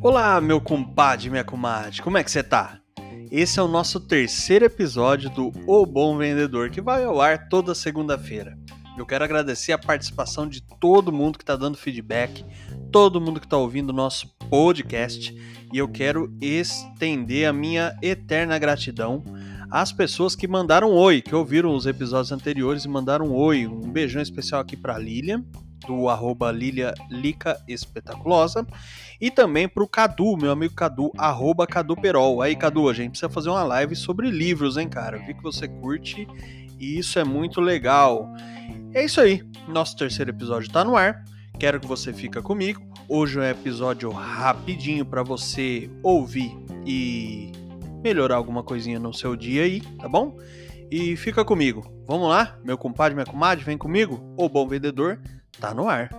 Olá, meu compadre, minha comadre, como é que você tá? Esse é o nosso terceiro episódio do O Bom Vendedor, que vai ao ar toda segunda-feira. Eu quero agradecer a participação de todo mundo que está dando feedback, todo mundo que está ouvindo o nosso podcast, e eu quero estender a minha eterna gratidão às pessoas que mandaram oi, que ouviram os episódios anteriores e mandaram oi. Um beijão especial aqui para Lilian, do arroba Lilia Lica Espetaculosa. E também para o Cadu, meu amigo Cadu, arroba Cadu Perol. Aí, Cadu, a gente precisa fazer uma live sobre livros, hein, cara? Vi que você curte e isso é muito legal. É isso aí, nosso terceiro episódio está no ar. Quero que você fique comigo. Hoje é um episódio rapidinho para você ouvir e melhorar alguma coisinha no seu dia aí, tá bom? E fica comigo. Vamos lá, meu compadre, minha comadre, vem comigo. O Bom Vendedor tá no ar.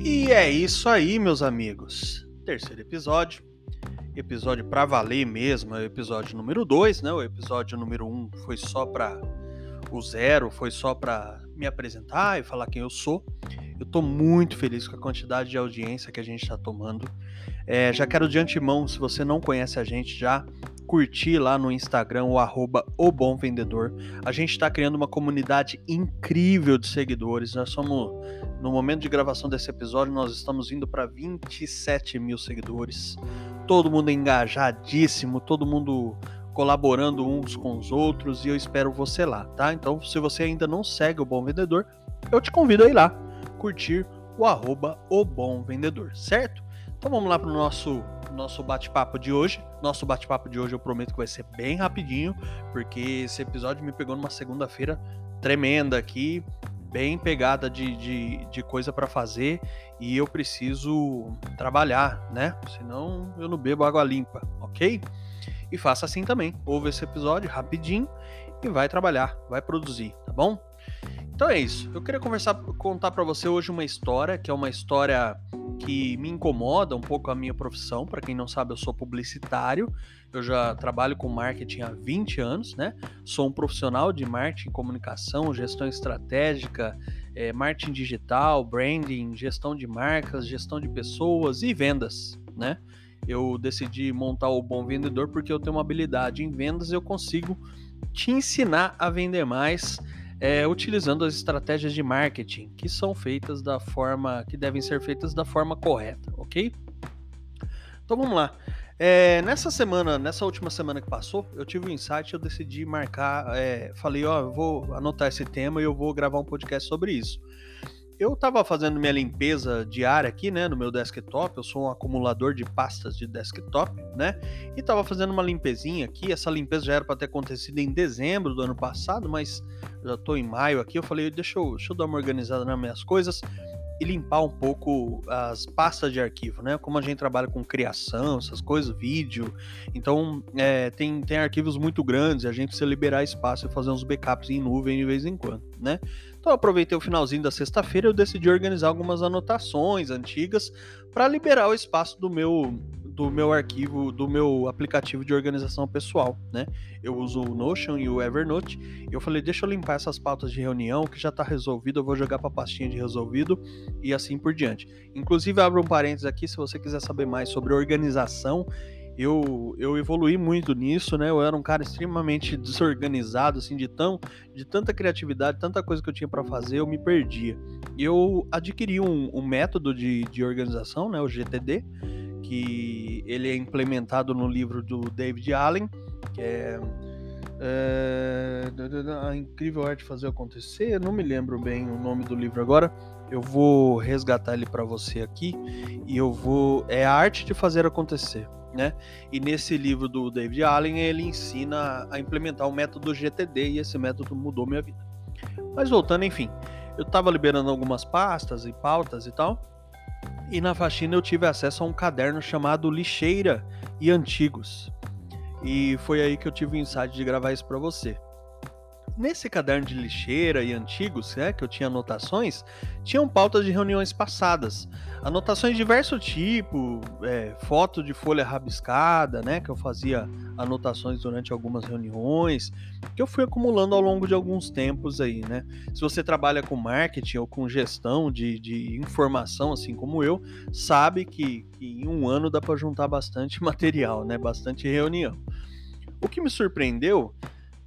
E é isso aí, meus amigos. Terceiro episódio episódio para valer mesmo, é o episódio número 2, né? O episódio número 1 um foi só para o zero, foi só para me apresentar e falar quem eu sou. Eu estou muito feliz com a quantidade de audiência que a gente está tomando. É, já quero de antemão, se você não conhece a gente, já curtir lá no Instagram o arroba o Bom Vendedor. A gente está criando uma comunidade incrível de seguidores. Nós somos, no momento de gravação desse episódio, nós estamos indo para 27 mil seguidores. Todo mundo engajadíssimo, todo mundo colaborando uns com os outros e eu espero você lá, tá? Então, se você ainda não segue o Bom Vendedor, eu te convido a ir lá, curtir o arroba o Bom Vendedor, certo? Então vamos lá para o nosso nosso bate-papo de hoje. Nosso bate-papo de hoje eu prometo que vai ser bem rapidinho, porque esse episódio me pegou numa segunda-feira tremenda aqui, bem pegada de, de, de coisa para fazer e eu preciso trabalhar, né? Senão eu não bebo água limpa, ok? E faça assim também. Ouve esse episódio rapidinho e vai trabalhar, vai produzir, tá bom? Então é isso. Eu queria conversar, contar para você hoje uma história que é uma história que me incomoda um pouco a minha profissão. Para quem não sabe, eu sou publicitário. Eu já trabalho com marketing há 20 anos, né? Sou um profissional de marketing, comunicação, gestão estratégica, é, marketing digital, branding, gestão de marcas, gestão de pessoas e vendas, né? Eu decidi montar o Bom Vendedor porque eu tenho uma habilidade em vendas e eu consigo te ensinar a vender mais é, utilizando as estratégias de marketing que são feitas da forma que devem ser feitas da forma correta, ok? Então vamos lá. É, nessa semana, nessa última semana que passou, eu tive um insight, eu decidi marcar, é, falei, ó, eu vou anotar esse tema e eu vou gravar um podcast sobre isso eu estava fazendo minha limpeza diária aqui, né, no meu desktop. Eu sou um acumulador de pastas de desktop, né? E estava fazendo uma limpezinha aqui. Essa limpeza já era para ter acontecido em dezembro do ano passado, mas já estou em maio aqui. Eu falei, deixa eu, deixa eu dar uma organizada nas minhas coisas e limpar um pouco as pastas de arquivo, né? Como a gente trabalha com criação, essas coisas, vídeo, então é, tem, tem arquivos muito grandes, a gente precisa liberar espaço e fazer uns backups em nuvem de vez em quando, né? Então aproveitei o finalzinho da sexta-feira e decidi organizar algumas anotações antigas para liberar o espaço do meu do meu arquivo, do meu aplicativo de organização pessoal, né? Eu uso o Notion e o Evernote. E eu falei, deixa eu limpar essas pautas de reunião que já está resolvido, eu vou jogar para pastinha de resolvido e assim por diante. Inclusive, abro um parênteses aqui se você quiser saber mais sobre organização eu, eu evolui muito nisso, né? Eu era um cara extremamente desorganizado, assim, de tão de tanta criatividade, tanta coisa que eu tinha para fazer, eu me perdia. E eu adquiri um, um método de, de organização, né? O GTD, que ele é implementado no livro do David Allen, que é, é a incrível arte de fazer acontecer. Não me lembro bem o nome do livro agora. Eu vou resgatar ele para você aqui e eu vou é a arte de fazer acontecer né? E nesse livro do David Allen, ele ensina a implementar o método GTD e esse método mudou minha vida. Mas voltando, enfim, eu estava liberando algumas pastas e pautas e tal, e na faxina eu tive acesso a um caderno chamado Lixeira e Antigos. E foi aí que eu tive o insight de gravar isso para você. Nesse caderno de lixeira e antigos, né, que eu tinha anotações, tinham pautas de reuniões passadas. Anotações de diverso tipo, é, foto de folha rabiscada, né, que eu fazia anotações durante algumas reuniões, que eu fui acumulando ao longo de alguns tempos aí, né. Se você trabalha com marketing ou com gestão de, de informação, assim como eu, sabe que, que em um ano dá para juntar bastante material, né, bastante reunião. O que me surpreendeu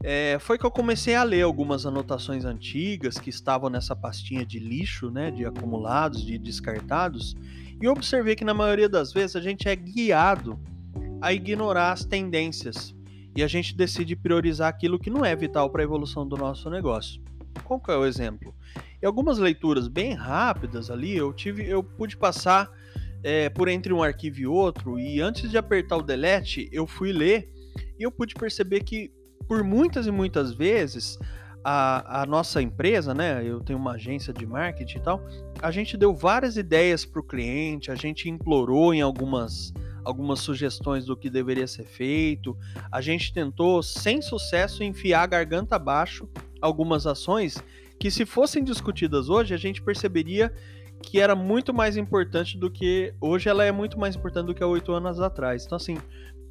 é, foi que eu comecei a ler algumas anotações antigas que estavam nessa pastinha de lixo, né, de acumulados, de descartados, e observei que na maioria das vezes a gente é guiado a ignorar as tendências e a gente decide priorizar aquilo que não é vital para a evolução do nosso negócio. Qual que é o exemplo? Em algumas leituras bem rápidas ali, eu tive, eu pude passar é, por entre um arquivo e outro e antes de apertar o delete, eu fui ler e eu pude perceber que por muitas e muitas vezes a, a, nossa empresa, né? Eu tenho uma agência de marketing e tal. A gente deu várias ideias para o cliente, a gente implorou em algumas, algumas sugestões do que deveria ser feito. A gente tentou, sem sucesso, enfiar a garganta abaixo algumas ações que, se fossem discutidas hoje, a gente perceberia que era muito mais importante do que. Hoje ela é muito mais importante do que há oito anos atrás. Então, assim,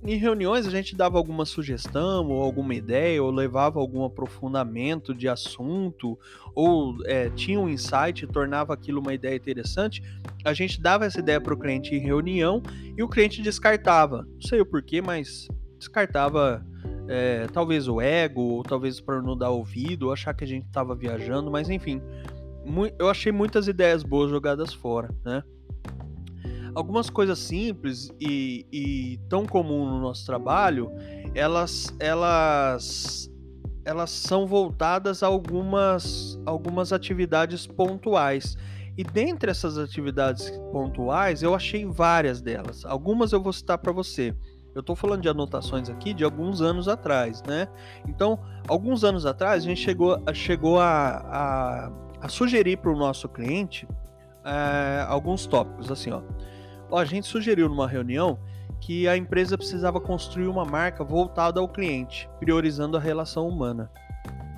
em reuniões a gente dava alguma sugestão ou alguma ideia, ou levava algum aprofundamento de assunto, ou é, tinha um insight e tornava aquilo uma ideia interessante. A gente dava essa ideia para o cliente em reunião e o cliente descartava. Não sei o porquê, mas descartava é, talvez o ego, ou talvez para não dar ouvido, ou achar que a gente estava viajando, mas enfim. Eu achei muitas ideias boas jogadas fora, né? Algumas coisas simples e, e tão comum no nosso trabalho, elas, elas, elas são voltadas a algumas, algumas atividades pontuais. E dentre essas atividades pontuais, eu achei várias delas. Algumas eu vou citar para você. Eu estou falando de anotações aqui de alguns anos atrás, né? Então, alguns anos atrás, a gente chegou, chegou a, a, a sugerir para o nosso cliente é, alguns tópicos, assim, ó a gente sugeriu numa reunião que a empresa precisava construir uma marca voltada ao cliente, priorizando a relação humana.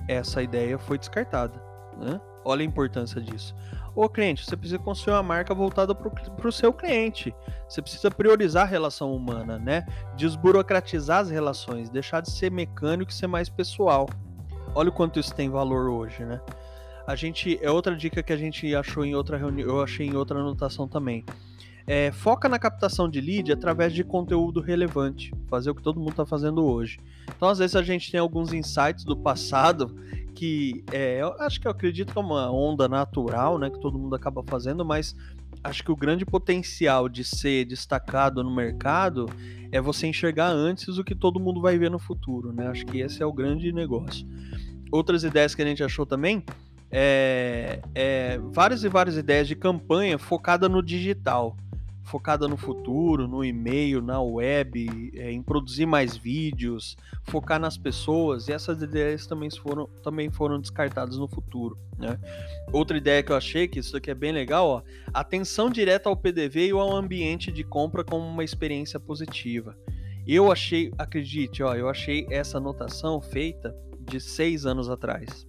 Essa ideia foi descartada. Né? Olha a importância disso. Ô cliente, você precisa construir uma marca voltada para o seu cliente. Você precisa priorizar a relação humana, né? Desburocratizar as relações, deixar de ser mecânico e ser mais pessoal. Olha o quanto isso tem valor hoje, né? A gente é outra dica que a gente achou em outra reunião, eu achei em outra anotação também é, foca na captação de lead através de conteúdo relevante, fazer o que todo mundo está fazendo hoje. Então, às vezes, a gente tem alguns insights do passado que é, eu acho que eu acredito que é uma onda natural, né, que todo mundo acaba fazendo, mas acho que o grande potencial de ser destacado no mercado é você enxergar antes o que todo mundo vai ver no futuro, né? Acho que esse é o grande negócio. Outras ideias que a gente achou também é, é várias e várias ideias de campanha focada no digital focada no futuro, no e-mail, na web, é, em produzir mais vídeos, focar nas pessoas, e essas ideias também foram, também foram descartadas no futuro. Né? Outra ideia que eu achei, que isso aqui é bem legal, ó, atenção direta ao PDV e ao ambiente de compra como uma experiência positiva. Eu achei, acredite, ó, eu achei essa anotação feita de seis anos atrás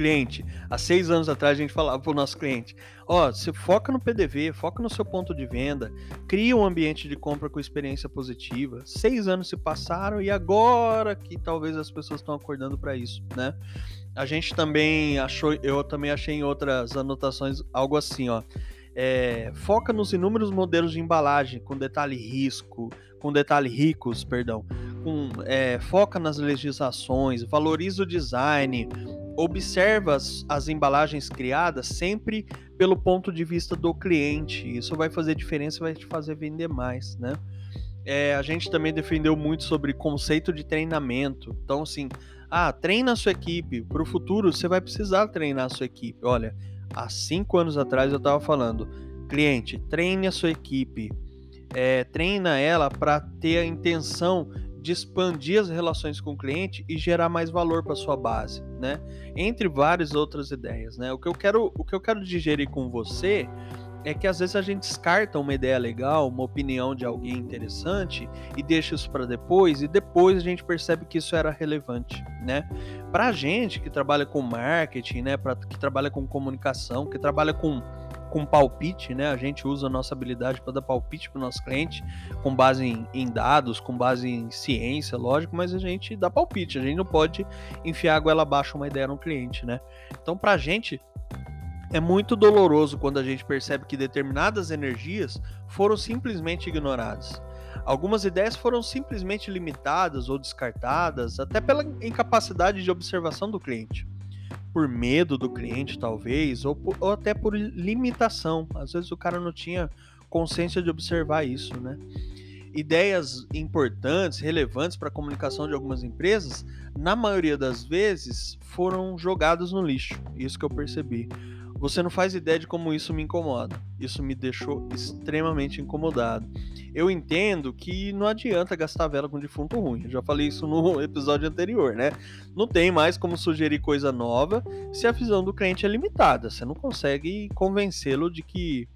cliente. Há seis anos atrás a gente falava para o nosso cliente: ó, oh, você foca no PDV, foca no seu ponto de venda, cria um ambiente de compra com experiência positiva. Seis anos se passaram e agora que talvez as pessoas estão acordando para isso, né? A gente também achou, eu também achei em outras anotações algo assim, ó. É, foca nos inúmeros modelos de embalagem com detalhe risco, com detalhe ricos, perdão, com, é, foca nas legislações, valoriza o design, observa as, as, embalagens criadas sempre pelo ponto de vista do cliente. Isso vai fazer diferença e vai te fazer vender mais, né? É, a gente também defendeu muito sobre conceito de treinamento. Então, assim, ah, treina a sua equipe. Para o futuro, você vai precisar treinar a sua equipe. Olha, há cinco anos atrás eu estava falando, cliente, treine a sua equipe. É, treina ela para ter a intenção de expandir as relações com o cliente e gerar mais valor para sua base, né? Entre várias outras ideias, né? O que eu quero, o que eu quero digerir com você é que às vezes a gente descarta uma ideia legal, uma opinião de alguém interessante e deixa isso para depois, e depois a gente percebe que isso era relevante, né? Pra gente que trabalha com marketing, né, pra, que trabalha com comunicação, que trabalha com com palpite, né? A gente usa a nossa habilidade para dar palpite para o nosso cliente com base em, em, dados, com base em ciência, lógico, mas a gente dá palpite, a gente não pode enfiar a goela abaixo uma ideia no cliente, né? Então, para a gente, é muito doloroso quando a gente percebe que determinadas energias foram simplesmente ignoradas. Algumas ideias foram simplesmente limitadas ou descartadas, até pela incapacidade de observação do cliente. Por medo do cliente, talvez, ou, por, ou até por limitação. Às vezes o cara não tinha consciência de observar isso, né? ideias importantes, relevantes para a comunicação de algumas empresas, na maioria das vezes foram jogadas no lixo. Isso que eu percebi. Você não faz ideia de como isso me incomoda. Isso me deixou extremamente incomodado. Eu entendo que não adianta gastar vela com defunto ruim. Eu já falei isso no episódio anterior, né? Não tem mais como sugerir coisa nova se a visão do cliente é limitada. Você não consegue convencê-lo de que,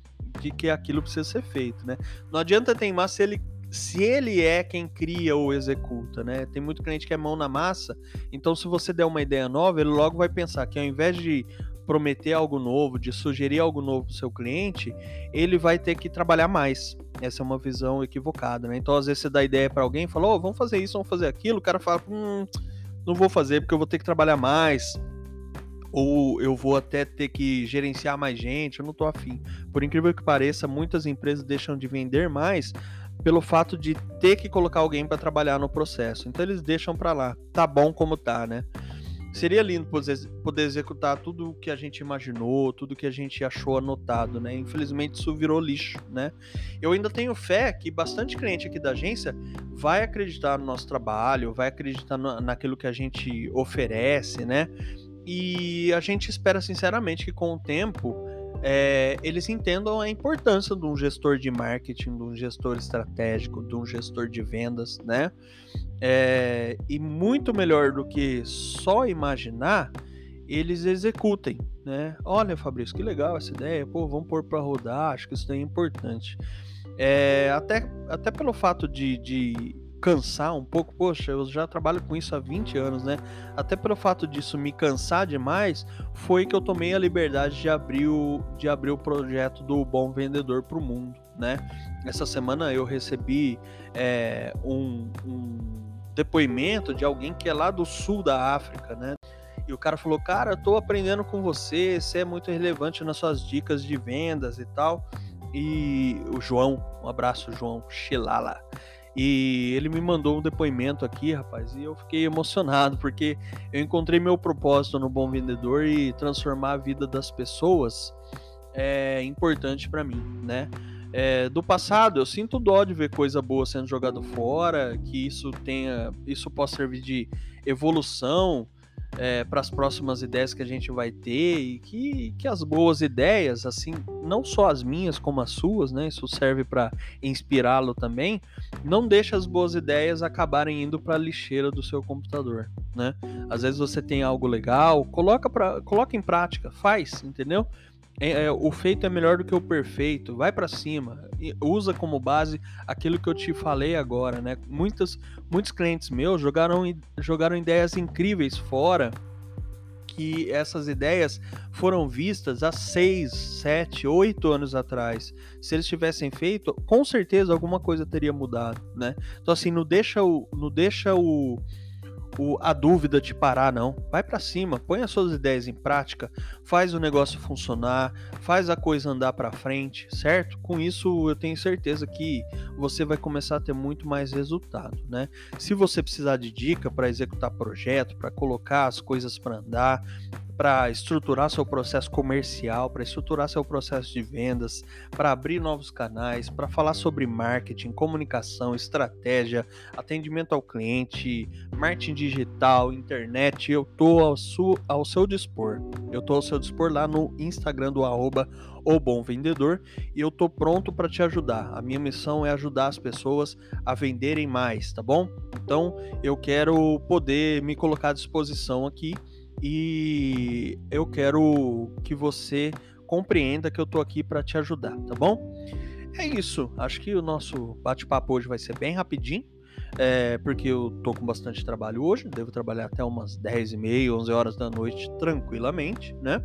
de que aquilo precisa ser feito, né? Não adianta teimar se ele se ele é quem cria ou executa, né? Tem muito cliente que é mão na massa, então se você der uma ideia nova, ele logo vai pensar que ao invés de prometer algo novo, de sugerir algo novo para o seu cliente, ele vai ter que trabalhar mais. Essa é uma visão equivocada, né? Então, às vezes, você dá ideia para alguém, fala, oh, vamos fazer isso, vamos fazer aquilo, o cara fala, hum, não vou fazer porque eu vou ter que trabalhar mais, ou eu vou até ter que gerenciar mais gente, eu não tô afim. Por incrível que pareça, muitas empresas deixam de vender mais pelo fato de ter que colocar alguém para trabalhar no processo. Então eles deixam para lá. Tá bom como tá, né? Seria lindo poder executar tudo o que a gente imaginou, tudo o que a gente achou anotado, né? Infelizmente isso virou lixo, né? Eu ainda tenho fé que bastante cliente aqui da agência vai acreditar no nosso trabalho, vai acreditar no, naquilo que a gente oferece, né? E a gente espera sinceramente que com o tempo é, eles entendam a importância de um gestor de marketing, de um gestor estratégico, de um gestor de vendas, né? É, e muito melhor do que só imaginar, eles executem, né? Olha, Fabrício, que legal essa ideia, pô, vamos pôr para rodar, acho que isso daí é importante. É, até, até pelo fato de, de cansar um pouco, poxa, eu já trabalho com isso há 20 anos, né? Até pelo fato disso me cansar demais, foi que eu tomei a liberdade de abrir o, de abrir o projeto do Bom Vendedor para o Mundo, né? Essa semana eu recebi é, um, um depoimento de alguém que é lá do sul da África, né? E o cara falou: Cara, eu tô aprendendo com você, você é muito relevante nas suas dicas de vendas e tal. E o João, um abraço, João Xilala. E ele me mandou um depoimento aqui, rapaz, e eu fiquei emocionado, porque eu encontrei meu propósito no Bom Vendedor e transformar a vida das pessoas é importante para mim, né? É, do passado. Eu sinto dó de ver coisa boa sendo jogada fora, que isso tenha, isso possa servir de evolução é, para as próximas ideias que a gente vai ter e que, que as boas ideias, assim, não só as minhas como as suas, né? Isso serve para inspirá-lo também. Não deixa as boas ideias acabarem indo para a lixeira do seu computador, né? Às vezes você tem algo legal, coloca para, coloca em prática, faz, entendeu? É, é, o feito é melhor do que o perfeito. Vai para cima. Usa como base aquilo que eu te falei agora, né? Muitos, muitos clientes meus jogaram, jogaram ideias incríveis fora. Que essas ideias foram vistas há 6, 7, 8 anos atrás. Se eles tivessem feito, com certeza alguma coisa teria mudado, né? Então, assim, não deixa o, não deixa o, o, a dúvida te parar, não. Vai para cima, põe as suas ideias em prática, faz o negócio funcionar, faz a coisa andar para frente, certo? Com isso, eu tenho certeza que você vai começar a ter muito mais resultado, né? Se você precisar de dica para executar projeto, para colocar as coisas para andar, para estruturar seu processo comercial, para estruturar seu processo de vendas, para abrir novos canais, para falar sobre marketing, comunicação, estratégia, atendimento ao cliente, marketing digital, internet, eu tô ao, su, ao seu dispor. Eu tô ao seu dispor lá no Instagram do arroba o Bom Vendedor e eu tô pronto para te ajudar. A minha missão é ajudar as pessoas a venderem mais, tá bom? Então eu quero poder me colocar à disposição aqui e eu quero que você compreenda que eu tô aqui para te ajudar, tá bom? É isso. Acho que o nosso bate-papo hoje vai ser bem rapidinho. É, porque eu tô com bastante trabalho hoje, devo trabalhar até umas 10 e meia, 11 horas da noite tranquilamente, né?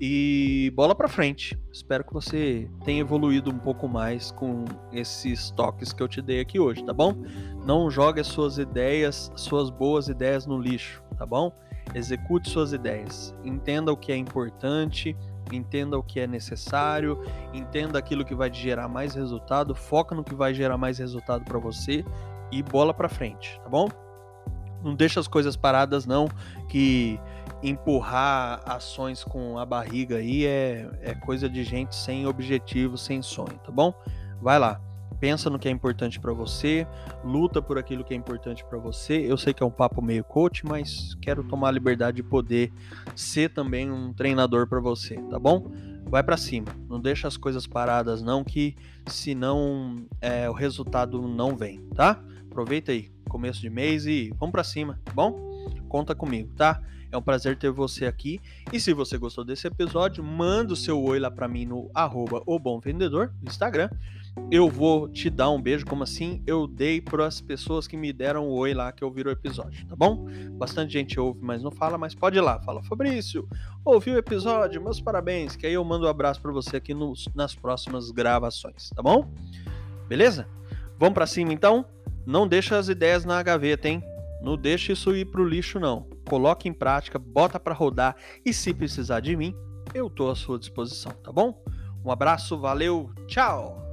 E bola para frente. Espero que você tenha evoluído um pouco mais com esses toques que eu te dei aqui hoje, tá bom? Não jogue as suas ideias, suas boas ideias no lixo, tá bom? Execute suas ideias. Entenda o que é importante, entenda o que é necessário, entenda aquilo que vai gerar mais resultado, foca no que vai gerar mais resultado para você e bola para frente, tá bom? Não deixa as coisas paradas não, que empurrar ações com a barriga aí é, é coisa de gente sem objetivo, sem sonho, tá bom? Vai lá, pensa no que é importante para você, luta por aquilo que é importante para você. Eu sei que é um papo meio coach, mas quero tomar a liberdade de poder ser também um treinador para você, tá bom? Vai para cima, não deixa as coisas paradas não, que senão é, o resultado não vem, tá? Aproveita aí, começo de mês e vamos para cima, tá bom? Conta comigo, tá? É um prazer ter você aqui. E se você gostou desse episódio, manda o seu oi lá para mim no arroba o bom vendedor no Instagram. Eu vou te dar um beijo, como assim eu dei para as pessoas que me deram o oi lá que ouviram o episódio, tá bom? Bastante gente ouve, mas não fala, mas pode ir lá, fala Fabrício, ouviu o episódio, meus parabéns, que aí eu mando um abraço para você aqui nos, nas próximas gravações, tá bom? Beleza? Vamos para cima então? Não deixa as ideias na gaveta, hein? Não deixe isso ir pro lixo, não. Coloque em prática, bota para rodar e se precisar de mim, eu tô à sua disposição, tá bom? Um abraço, valeu, tchau!